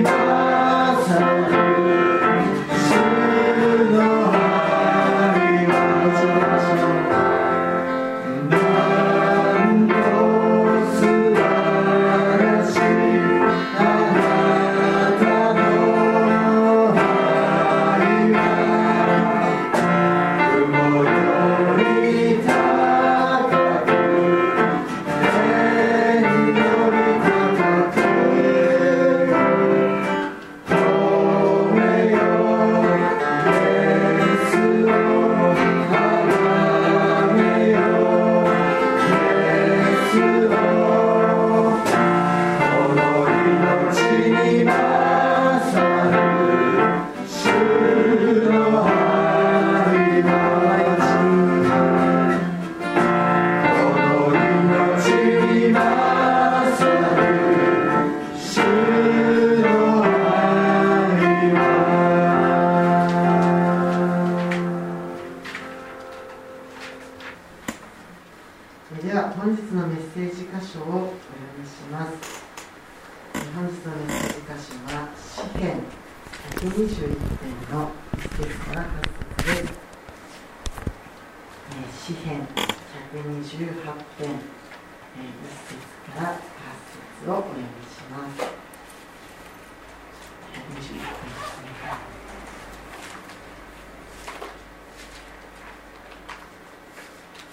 Amen. 本日のメッセージ箇所は詩編121編の1節から8節です詩編128編1節から8節をお読みします121編です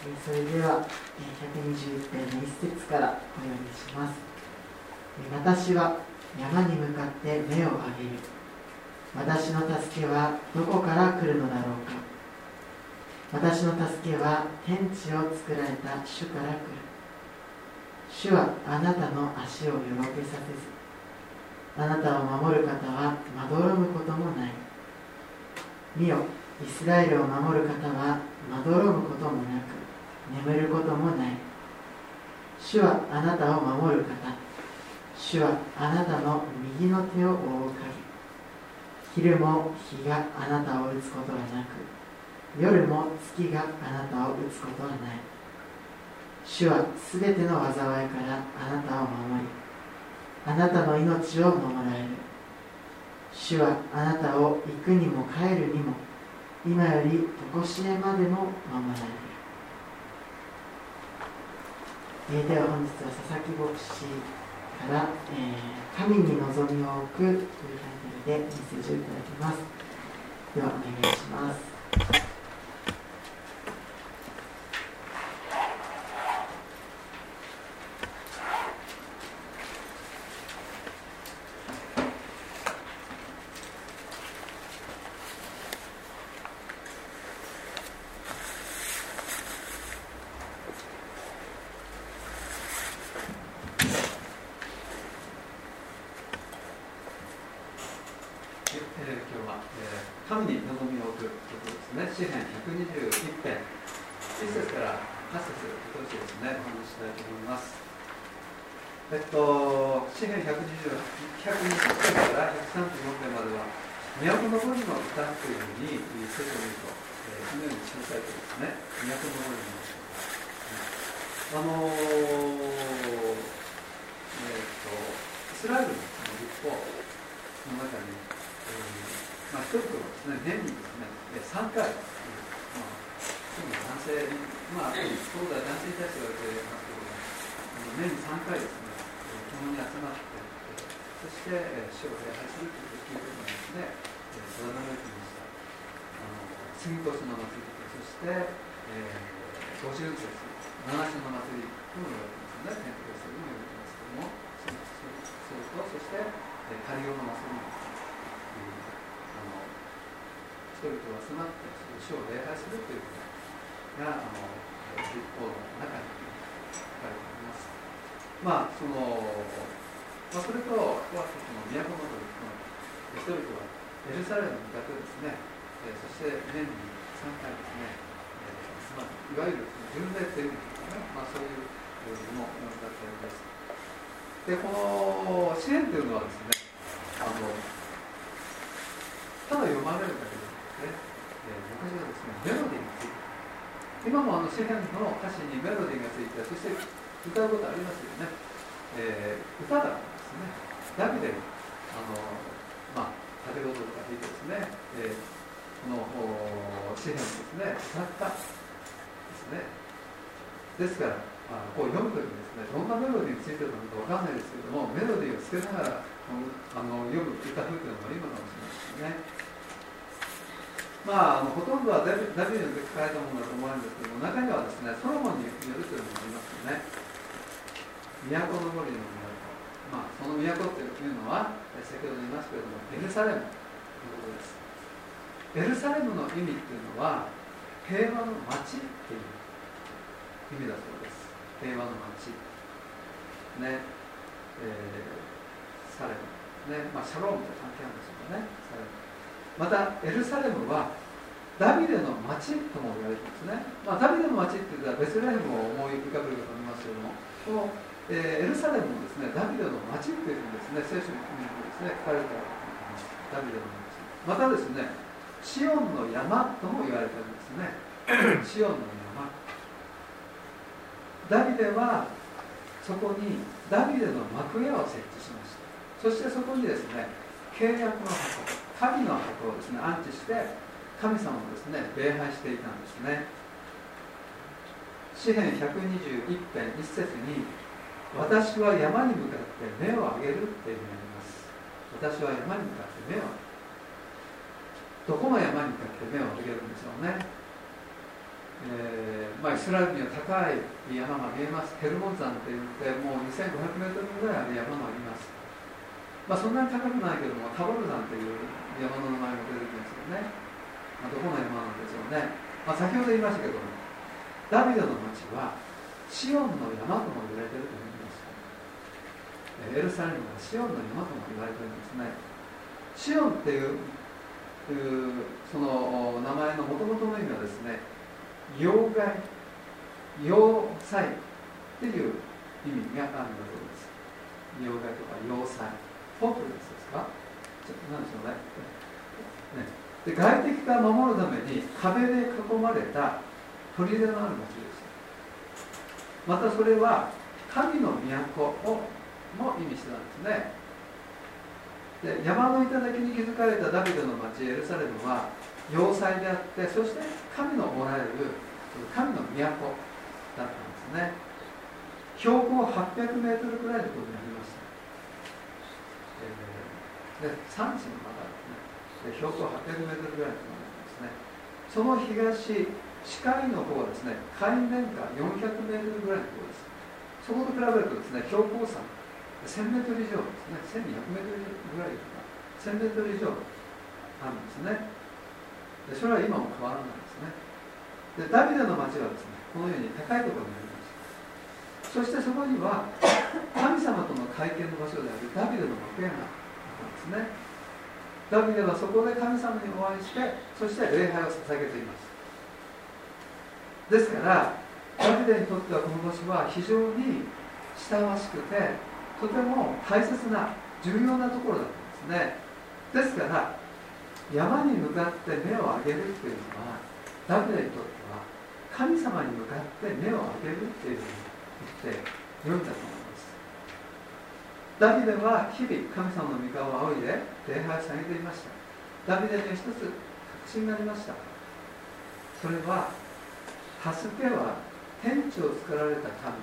ねそれでは121編の1節からお読みします。私は山に向かって目を上げる。私の助けはどこから来るのだろうか。私の助けは天地を作られた主から来る。主はあなたの足をよろけさせずあなたを守る方はまどろむこともない。見よイスラエルを守る方はまどろむこともなく眠ることもない。主はあなたを守る方。主はあなたの右の手を覆う鍵昼も日があなたを打つことはなく夜も月があなたを打つことはない。主はすべての災いからあなたを守りあなたの命を守られる。主はあなたを行くにも帰るにも今より常しえまでも守られる。えー、では本日は佐々木牧師。から、え、神に望みを置くというタイトルでメッセージをいただきます。ではお願いします。その中に、えーまあ、一つはですね年にですね3回、まあ、特に男性まあ当時は男性に対しては言われてますけども年に3回ですね共に集まってそして死を礼拝するということなんですね定められていました。あの杉越の祭りそして、えー、五十節七種の祭りとも言われてますね天空祭りも言われてますけどもそうとそしてえ対応もなさいます、うん、あの人々が集まって主を礼拝するということがあの立法の中に書かれていますまあその、まあ、それとはその都の人々はエルサレムに向かってですね、えー、そして年に3回ですね、えーまあ、いわゆる巡礼というのですね、まあ、そういうものだったようです。でこの支援というのはですねあのただ読まれるだけでなくて、え、昔はですねメロディーがついて今もあの詩篇の歌詞にメロディーがついてそして歌うことありますよね、えー、歌だからですね。ダビデあのまあ竹踊りとか弾いてですね、えー、この詩篇ですね歌ったですね。ですからあこう読むときにですねどんなメロディーについてるのかわかんないですけどもメロディーをつけながらあの読む歌風というのがいいのかもしれないですね。まあ、あのほとんどはダビダビデの時書いたものだと思うんですけども中にはですねソロモンによるというのもありますよね。都の森の都、まあ、その都っていうのは先ほど言いましたけれどもエルサレムということです。エルサレムの意味っていうのは平和の町っていう意味だそうです。平和の町ね。えー、サレム。ね。まあシャロームと関係あるんでしょうかね。サレム。またエルサレムはダビデの町とも言われてますね、まあ、ダビデの町っていうのはベスレヘムを思い浮かべるかと思いますけどもこの、えー、エルサレムもですねダビデの町っていうふうにですね。聖書にですね。書かれたダビデの町またですねシオンの山とも言われてるんですね。シオンのダビデはそこにダビデの幕屋を設置しました。そしてそこにですね契約の箱神の箱をですね安置して神様をですね礼拝していたんですね。詩篇121編1節に私は山に向かって目を上げるっていうふうになります。私は山に向かって目をどこの山に向かって目を上げるんでしょうね。えーまあ、イスラエルには高い山が見えます、ヘルモン山って言って、もう2500メートルぐらいある山があります。まあ、そんなに高くないけども、タボル山という山の名前も出てきますよね。まあ、どこの山なんでしょうね。まあ、先ほど言いましたけども、ダビデの町はシオンの山とも言われていると言いました。エルサレムはシオンの山とも言われているんですね。シオンっていうその名前のもともとの意味はですね、妖怪要塞っていう意味があるんだそうです。妖怪とか要塞。ホープレスですか？ちょっと何でしょうね。ね。で外敵から守るために壁で囲まれた砦のある町でしたまたそれは神の都をも意味してたんですね。で山の頂に築かれたダビデの町エルサレムは要塞であってそして神のおられる神の都だったんですね。標高800メートルくらいのところにありました、えー、で産地の方ですね。で標高800メートルくらいのところにありますね。その東視界の方はですね海面下400メートルぐらいのところです。そこと比べるとですね標高差1000メートル以上ですね1200メートルぐらいとか1000メートル以上あるんですね。でそれは今も変わらないですね。でダビデの町はですねこのように高いところにありましたそしてそこには神様との会見の場所であるダビデの幕屋があったんですね。ダビデはそこで神様にお会いしてそして礼拝を捧げています。ですからダビデにとってはこの場所は非常に親しくてとても大切な重要なところだったんですね。ですから山に向かって目を上げるっていうのはダビデにとっては神様に向かって目を上げるっていうふうに言って良いんだと思います。ダビデは日々神様の御顔を仰いで礼拝されていました。ダビデに一つ確信がありました。それは助けは天地を作られた神。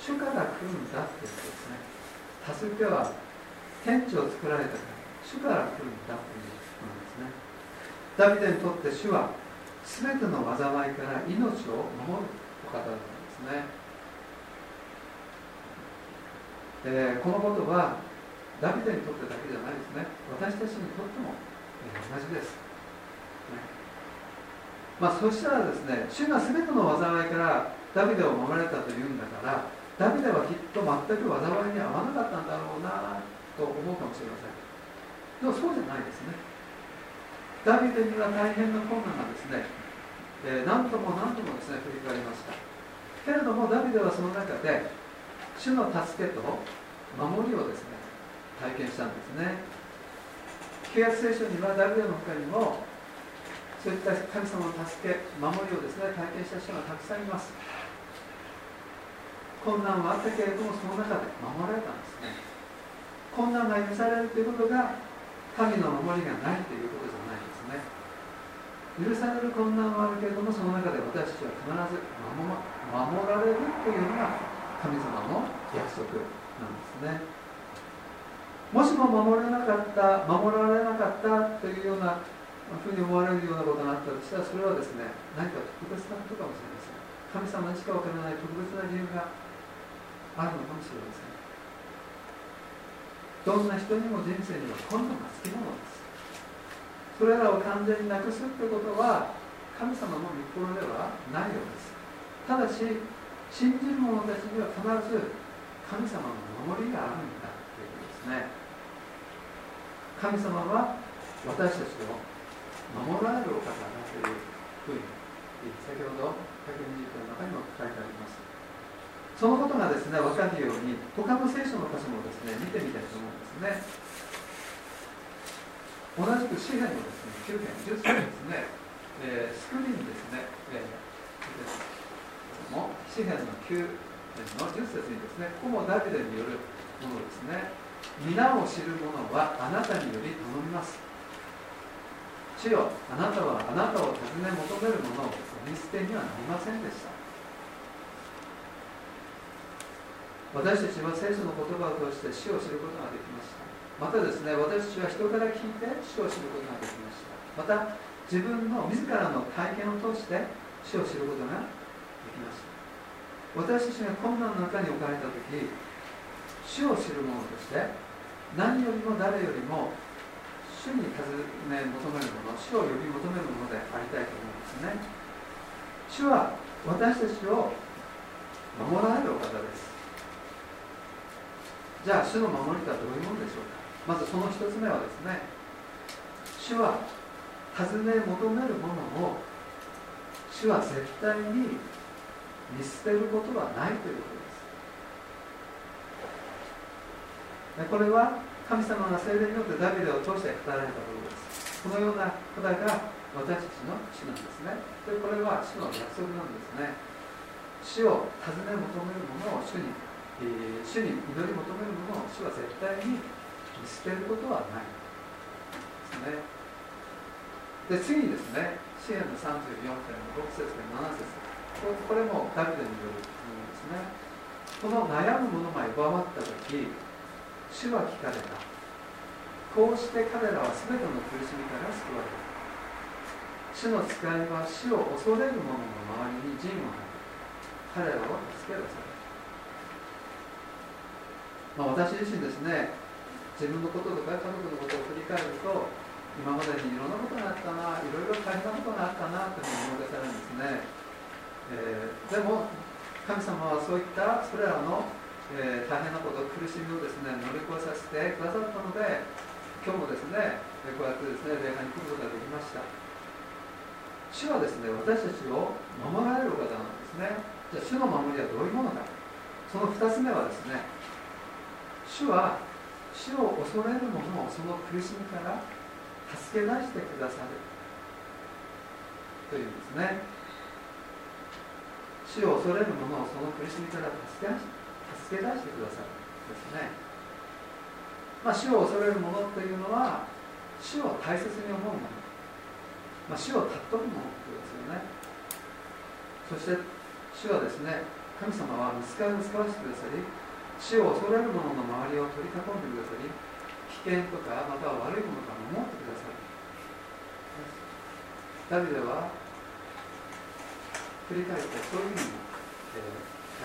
主から来るんだっていうことですね。助けは天地を作られた神主から来るんだということなんですね。ダビデにとって主は全ての災いから命を守るお方だったんですね、えー、このことはダビデにとってだけじゃないですね。私たちにとっても、えー、同じです、ね、まあ、そしたらですね主が全ての災いからダビデを守られたというんだからダビデはきっと全く災いに合わなかったんだろうなと思うかもしれません。でもそうじゃないですね。ダビデには大変な困難がですね、えー、何度も何度もですね振り返りました。けれどもダビデはその中で主の助けと守りをですね体験したんですね。契約聖書にはダビデの他にもそういった神様の助け守りをですね体験した人がたくさんいます。困難はあったけれどもその中で守られたんですね。困難が許されるということが神の守りがないということじゃないんですね。許される困難はあるけれどもその中で私たちは必ず守られるというのが神様の約束なんですね。もしも守れなかった守られなかったというようなふうに思われるようなことがあったとしたらそれはですね何か特別なことかもしれません。神様にしか分からない特別な理由があるのかもしれませんどんな人にも人生には困難がつきものですそれらを完全になくすってことは神様の御心ではないようです。ただし信じる者たちには必ず神様の守りがあるんだということですね。神様は私たちを守られるお方だというふうに先ほど120分の中にも書いてあります。そのことがですね分かるように他の聖書の箇所もですね見てみたいと思うんですね。同じく紙幣のですね9編10歳ですね、えー、スクリーンですね、えー、も詩篇の9の10節にですねここもダビデによるものですね。皆を知る者はあなたにより頼みます。主よあなたはあなたを尋ね求める者を見捨てにはなりませんでした。私たちは聖書の言葉を通して死を知ることができました。またですね私たちは人から聞いて死を知ることができました。また自分の自らの体験を通して死を知ることができました。私たちが困難の中に置かれた時死を知る者として何よりも誰よりも主に尋ね求めるもの主を呼び求めるものでありたいと思うんですね。主は私たちを守られるお方です。じゃあ主の守りとはどういうものでしょうか？まずその一つ目はですね主は尋ね求めるものを主は絶対に見捨てることはないということです。これは神様が聖霊によってダビデを通して語られたことです。このような答えが私たちの主なんですね。でこれは主の約束なんですね。主を尋ね求めるものを主に、えー、主に祈り求めるものを主は絶対に見捨てることはない。ですね。で次にですね支援の34点の6節から7節。これもダビデによるものですね。この悩む者が奪わった時主は聞かれた。こうして彼らは全ての苦しみから救われた。主の使いは死を恐れる者の周りに陣を張り彼らを助け出され、まあ、私自身ですね自分のこととか家族のことを振り返ると今までにいろんなことがあったないろいろ大変なことがあったなというふうに思い出されるんですね、えー、でも神様はそういったそれらの、えー、大変なこと苦しみをですね乗り越えさせてくださったので今日もですねこうやってですね礼拝に来ることができました。主はですね私たちを守られる方なんですね。じゃあ主の守りはどういうものか。その2つ目はですね主は主を恐れる者をその苦しみから助け出してくださるというんですね。死を恐れる者をその苦しみから助け助け出してくださるですね、まあ、死を恐れる者というのは死を大切に思う者、まあ、死を尊ぶ者ということですよね。そして死はですね神様は見つかりを使わせてくださり死を恐れる者の周りを取り囲んでくださり危険とかまたは悪いものから守ってくださるダビデは振り返ってそういうふうに、え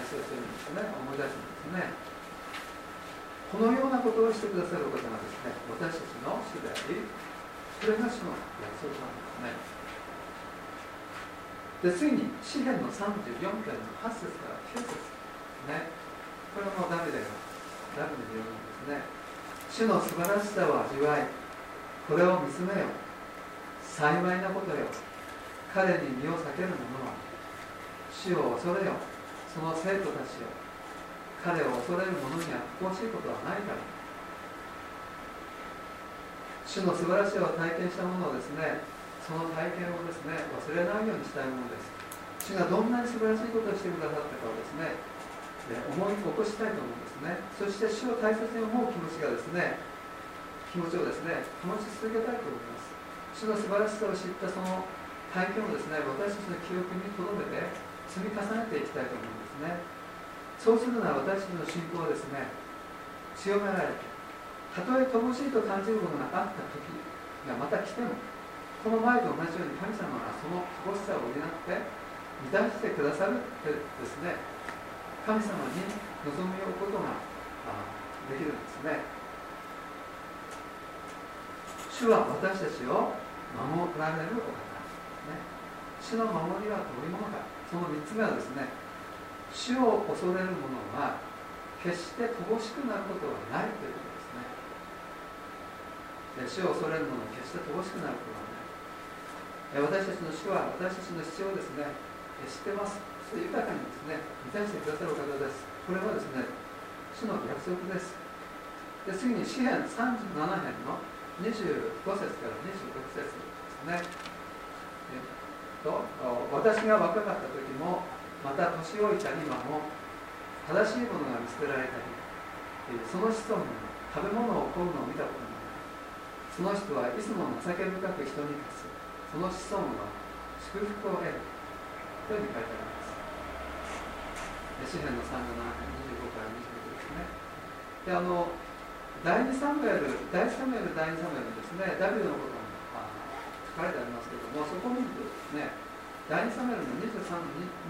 ー、するんですね。思い出すんですね。このようなことをしてくださるお方がですね私たちの主でありそれが主の約束なんですね。で次に詩篇の34編の8節から9節ね。これもダビデがダビデで読むんですね。主の素晴らしさを味わいこれを見つめよ。幸いなことよ。彼に身を避ける者は死を恐れよ。その生徒たちよ。彼を恐れる者には不幸しいことはないから。主の素晴らしさを体験したものをですねその体験をですね忘れないようにしたいものです。主がどんなに素晴らしいことをしてくださったかをですね思い起こしたいと思うんですね。そして主を大切に思う気持ちがですね気持ちをですね保ち続けたいと思います。主の素晴らしさを知ったその体験をですね私たちの記憶にとどめて積み重ねていきたいと思うんですね。そうするなら私たちの信仰はですね強められてたとえ乏しいと感じることがあった時がまた来てもこの前と同じように神様がその乏しさを補って満たしてくださるってですね神様に望みを置くことができるんですね。主は私たちを守られるお方ですね。主の守りはどういうものか。その3つ目はですね主を恐れる者は決して乏しくなることはないということですね。主を恐れる者は決して乏しくなることはない。私たちの主は私たちの必要をですね知ってます。豊かにですね満たしてくださるお方です。これはですね主の約束です。で次に詩篇37編の25節から26節ですね。えっと私が若かった時もまた年老いた今も正しいものが見捨てられたりその子孫が食べ物を乞うのを見たことがないその人はいつも情け深く人に貸すその子孫は祝福を得る。というふうに書いてあります。詩篇の37編25から25ですね。であの第2サムエル第1サムエル第2サムエルですねダビデのことが書かれてありますけどもそこを見るとですね第2サムエルの 23,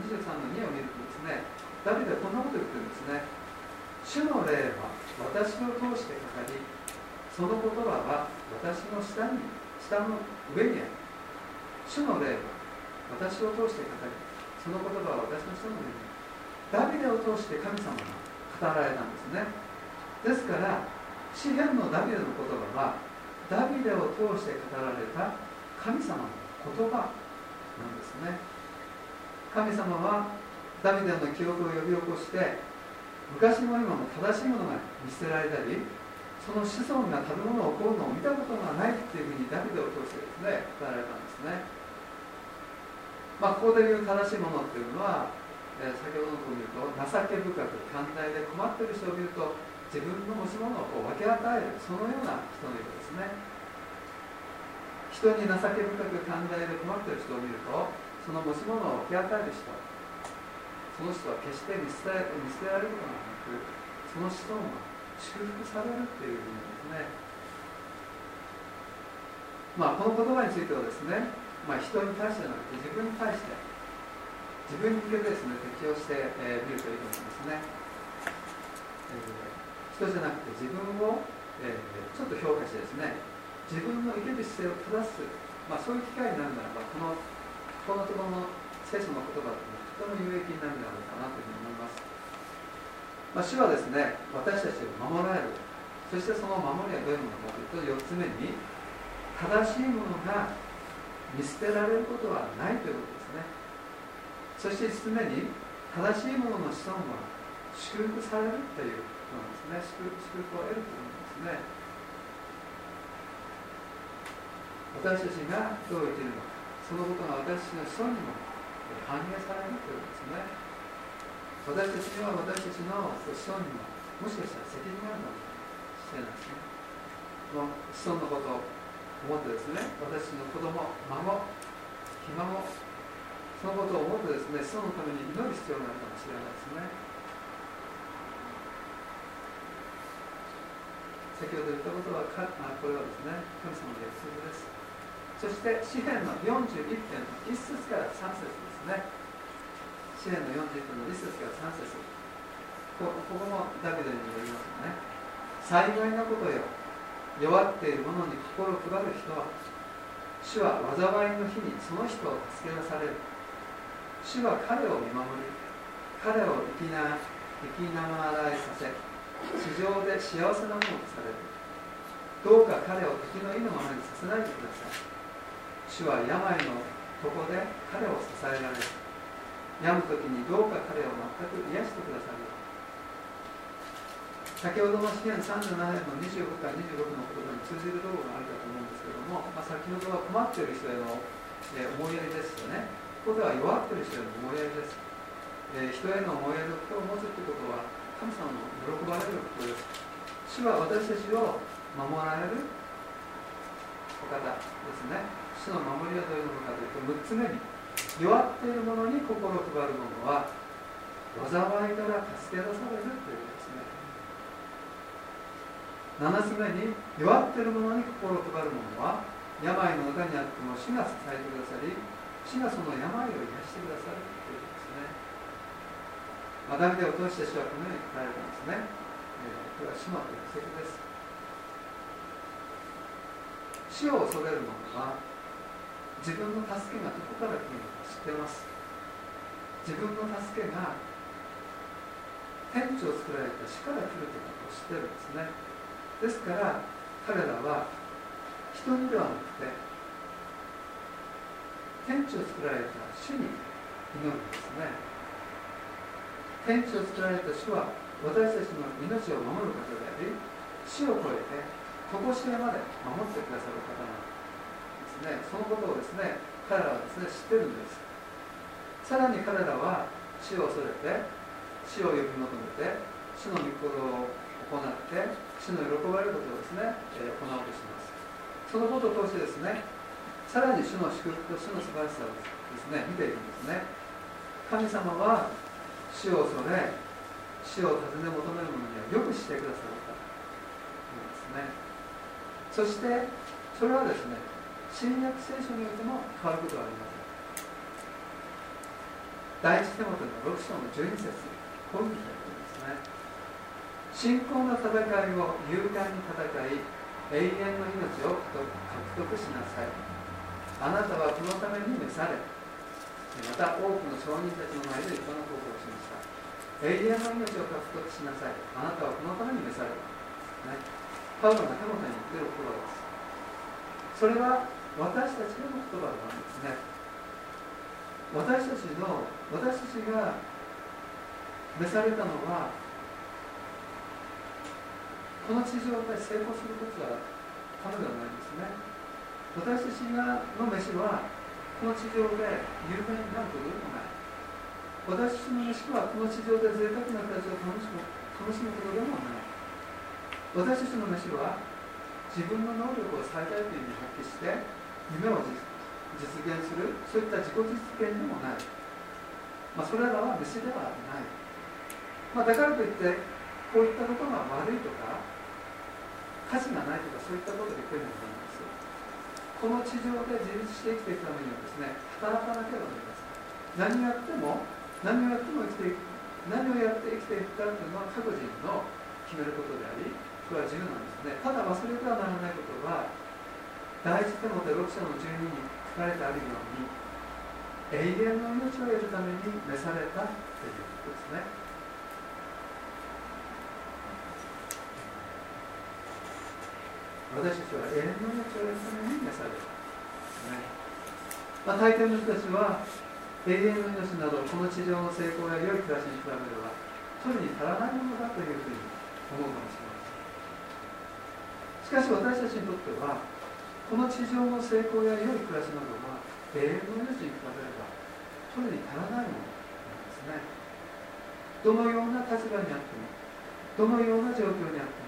23の2を見るとですねダビデはこんなこと言ってるんですね。主の霊は私を通してかかりその言葉は私の下に下の上にある。主の霊は私を通してかかりその言葉は私の下の上にある。ダビデを通して神様が語られたんですね。ですから詩篇のダビデの言葉はダビデを通して語られた神様の言葉なんですね。神様はダビデの記憶を呼び起こして昔も今も正しいものが見捨てられたりその子孫が食べ物を乞うのを見たことがないっていうふうにダビデを通してですね語られたんですね。まあここで言う正しいものっていうのは、えー、先ほどのと見ると情け深く寛大で困ってる人を見ると自分の持ち物をこう分け与えるそのような人のようですね。人に情け深く寛大で困ってる人を見るとその持ち物を分け与える人その人は決して見捨て見捨てられることがなくその子孫は祝福されるっていう意味ですね。まあこの言葉についてはですね、まあ、人に対してじゃなくて自分に対して自分に向けてですね適応してみ、えー、るといいと思いますね、えー人じゃなくて自分を、えー、ちょっと評価してですね自分の生きる姿勢を正す、まあ、そういう機会になるならばこのこのところの聖書の言葉というのはとても有益になるんじゃないかなというふうに思います、まあ、主はですね私たちを守られる。そしてその守りはどういうものかというと4つ目に正しいものが見捨てられることはないということ。そして5つ目に正しいものの子孫は祝福されるということなんですね。祝福を得るということですね。私たちがどう生きるのかそのことが私たちの子孫にも反映されるということですね。私たちには私たちの子孫にももしかしたら責任があるのかもしれないですね。この子孫のことを思ってですね私の子供孫ひ孫そのことを思ってですね子孫のために祈る必要があるかもしれないですね。先ほど言ったことはかあこれはですね神様の約束です。そして詩篇の41編の1節から3節ですね。詩篇の41編の1節から3節。こここもダビデによりますよね。幸いなことよ。弱っている者に心配る人は主は災いの日にその人を助け出される。主は彼を見守り彼を生きな生きながらえさせ地上で幸せなものとされる。どうか彼を敵の意のままにさせないでください。主は病の床で彼を支えられる。病む時にどうか彼を全く癒してくださる先ほどの詩篇37年の25から26の言葉に通じるところがあるかと思うんですけども、まあ、先ほどは困っている人への、え思いやりですよね。ここでは弱っている人への思いやりです、えー、人への思いやりの心を持つということは神様の喜ばれることです。主は私たちを守られるお方ですね。主の守りはどういうのかというと6つ目に弱っている者に心を配る者は災いから助け出されるということですね。7つ目に弱っている者に心を配る者は病の中にあっても主が支えてくださり主がその病を癒してくださるということですねまあ、ダビデを通して主はこのように書かれていますね。えー、これは主の約束です。死を恐れる者は自分の助けがどこから来るのか知ってます。自分の助けが天地を作られた死から来るということを知ってるんですね。ですから彼らは人にではなくて天地を作られた主に祈るんですね。天地を作られた主は私たちの命を守る方であり死を超えて常しえまで守ってくださる方なんですね。そのことをですね彼らはですね知ってるんです。さらに彼らは死を恐れて死を呼び求めて死の御心を行って死の喜ばれることをですね、え、行おうとします。そのことを通してですねさらに主の祝福と主の素晴らしさをですね見ていくんですね。神様は死を恐れ死を尋ね求める者にはよくしてくださったというんですね。そしてそれはですね新約聖書においても変わることはありません。第一手元の6章の12節こういうふうに書いてますね。信仰の戦いを勇敢に戦い永遠の命を獲得しなさい。あなたはこのために召されまた多くの証人たちの前で立派な報告をしました。永遠の命を獲得しなさい。あなたはこのために召された、パウロが手元に言ってる言葉です。それは私たちの言葉なんですね。私たちの私たちが召されたのはこの地上で成功することはためではないんですね。私たちがの飯はこの地上で有名になることでもない。私たちの飯はこの地上で贅沢な暮らしを楽しむ楽しむことでもない。私たちの飯は自分の能力を最大限に発揮して夢を実現するそういった自己実現でもない、まあ、それらは飯ではない、まあ、だからといってこういったことが悪いとか価値がないとかそういったことで言ってるのではない。この地上で自立して生きていくためにはですね働かなければなりません。何をやっても何をやっても生きていく何をやって生きていくかというのは各人の決めることでありそれは自由なんですね。ただ忘れてはならないことは第一手の6章の12に書かれてあるように永遠の命を得るために召されたということですね。私たちは永遠の命を得るために召される、まあ、大抵の人たちは永遠の命などこの地上の成功や良い暮らしに比べれば取るに足らないものだというふうに思うかもしれませんしかし私たちにとってはこの地上の成功や良い暮らしなどは永遠の命に比べれば取るに足らないものなんですね。どのような立場にあってもどのような状況にあっても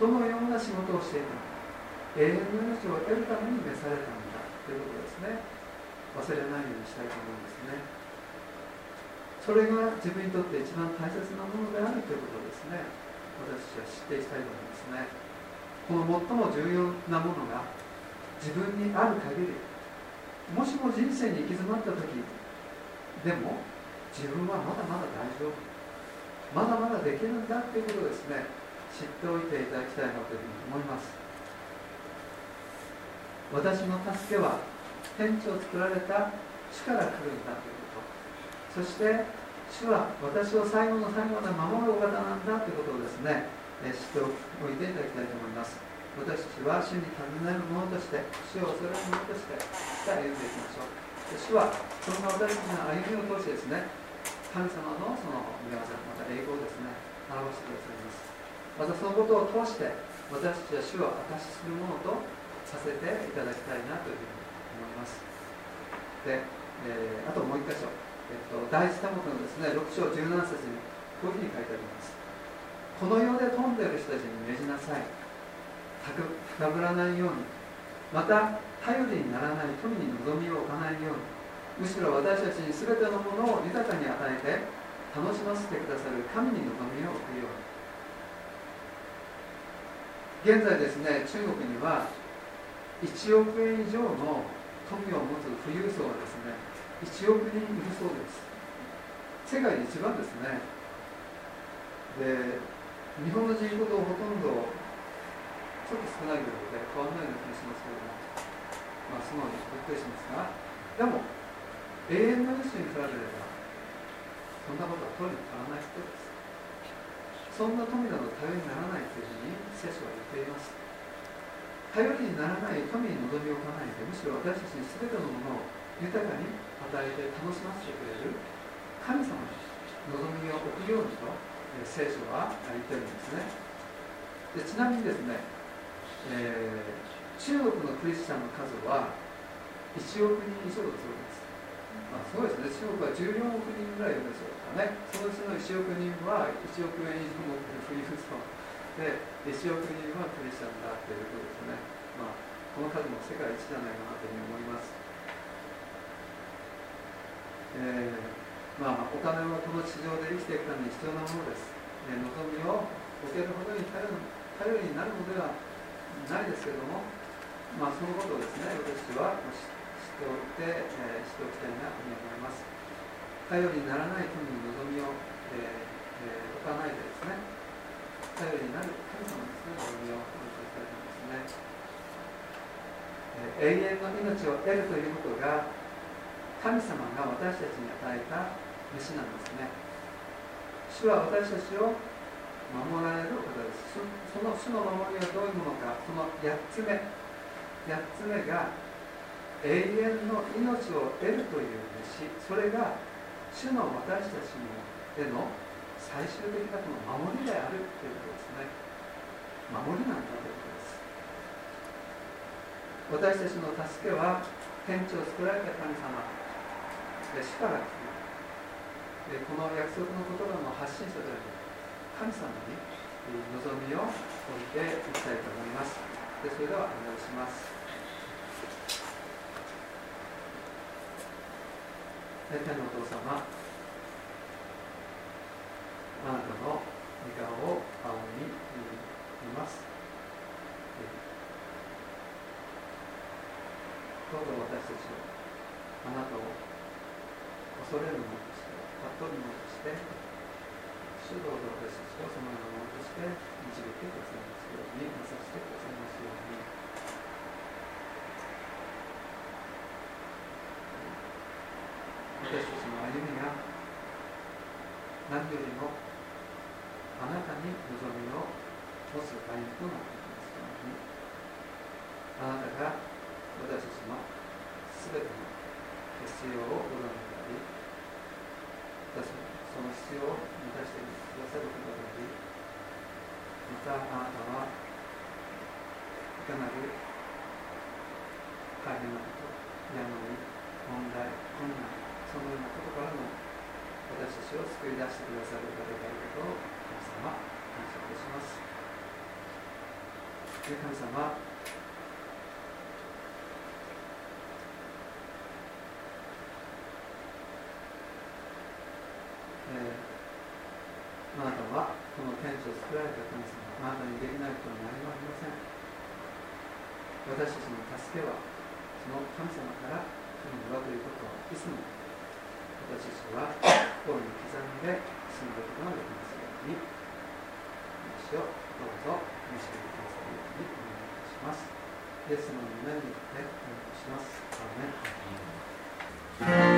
どのような仕事をしていた。のか永遠の命を得るために召されたんだ。ということですね。忘れないようにしたいと思うんですね。それが自分にとって一番大切なものであるということですね。私たちは知っていきたいと思いますね。この最も重要なものが自分にある限りもしも人生に行き詰まった時でも自分はまだまだ大丈夫。まだまだできるんだということですね。知っておいていただきたいなというふうに思います。私の助けは天地を作られた主から来るんだということ。そして主は私を最後の最後まで守るお方なんだということをですね知っておいていただきたいと思います。私たちは主に尋ねる者として主を恐れる者としてしっかり歩んでいきましょう。主はそんな私たちの歩みを通してですね神様のその御業また栄光をですね表してくださいます。またそのことを通して私たちは主を証しするものとさせていただきたいなというふうに思います。で、えー、あともう一箇所、えっと、第一科目のですね6章17節にこういうふうに書いてあります。この世で富んでいる人たちに命じなさい。高ぶらないように。また頼りにならない富に望みを置かないように。むしろ私たちに全てのものを豊かに与えて楽しませてくださる神に望みを置くように。現在ですね中国には1億円以上の富を持つ富裕層がですね1億人いるそうです。世界で一番ですね。で日本の人口とほとんどちょっと少ないぐらいで変わらないような気がしますけども。まあすごいびっくりしますが。でも永遠の主に比べればそんなことは取りに足らない人です。そんな富など頼りにならないというふうに聖書は言っています。頼りにならない富に望みを置かないでむしろ私たちに全てのものを豊かに与えて楽しませてくれる。神様に望みを置くようにと聖書は言ってるんですね。でちなみにですね、えー、中国のクリスチャンの数は1億人以上だそうです。まあ、すごいですね、中国は14億人ぐらいいるでしょうかね、そのうちの1億人は1億円以上持ってる富裕層で、1億人はクリスチャンだということですね、まあ、この数も世界一じゃないかなというふうに思います。えー、まあ、お金はこの地上で生きていくために必要なものです。えー、望みを受けるほどに頼りになるのではないですけれども、まあ、そのことをですね、私はしておいて、えー、しておきたいなと思います。頼りにならない富に望みを、えー、置かないでですね、頼りになる神様ですね、望みを置いていきたいと思いますね。え、永遠の命を得るということが、神様が私たちに与えた飯なんですね。主は私たちを守られる方です。その主の守りはどういうものか、その8つ目、8つ目が永遠の命を得るという飯それが主の私たちのへの最終的なこの守りであるということですね。守りなんだということです。私たちの助けは天地を作られた神様で主から来るこの約束の言葉の発信者である神様に望みを置いていきたいと思います。でそれではお願いします。天のお父様あなたの御顔を仰ぎ見ます。どうぞ私たちをあなたを恐れるものとして尊るものとして主導で私たちをそのようなものとして導いてくださいますようになさせてくださいますように。私たちの歩みが何よりもあなたに望みを持つ歩みとなってきますようにあなたが私たちの全ての必要をご覧になり私その必要を満たしてくださることがありまたあなたはい。かなる大変なこと病問題困難そのようなことからも私たちを救い出してくださる方であることを神様感謝いたします。神様えー、あなたはこの天地を作られた神様あなたにできないことは何もありません。私たちの助けはその神様から来るのだということをいつも私たちは心に刻んで進んでいくことができますように。私をどうぞ見せてくださるようにお願いいたします。イエス様の皆によってお願いします。アーメン。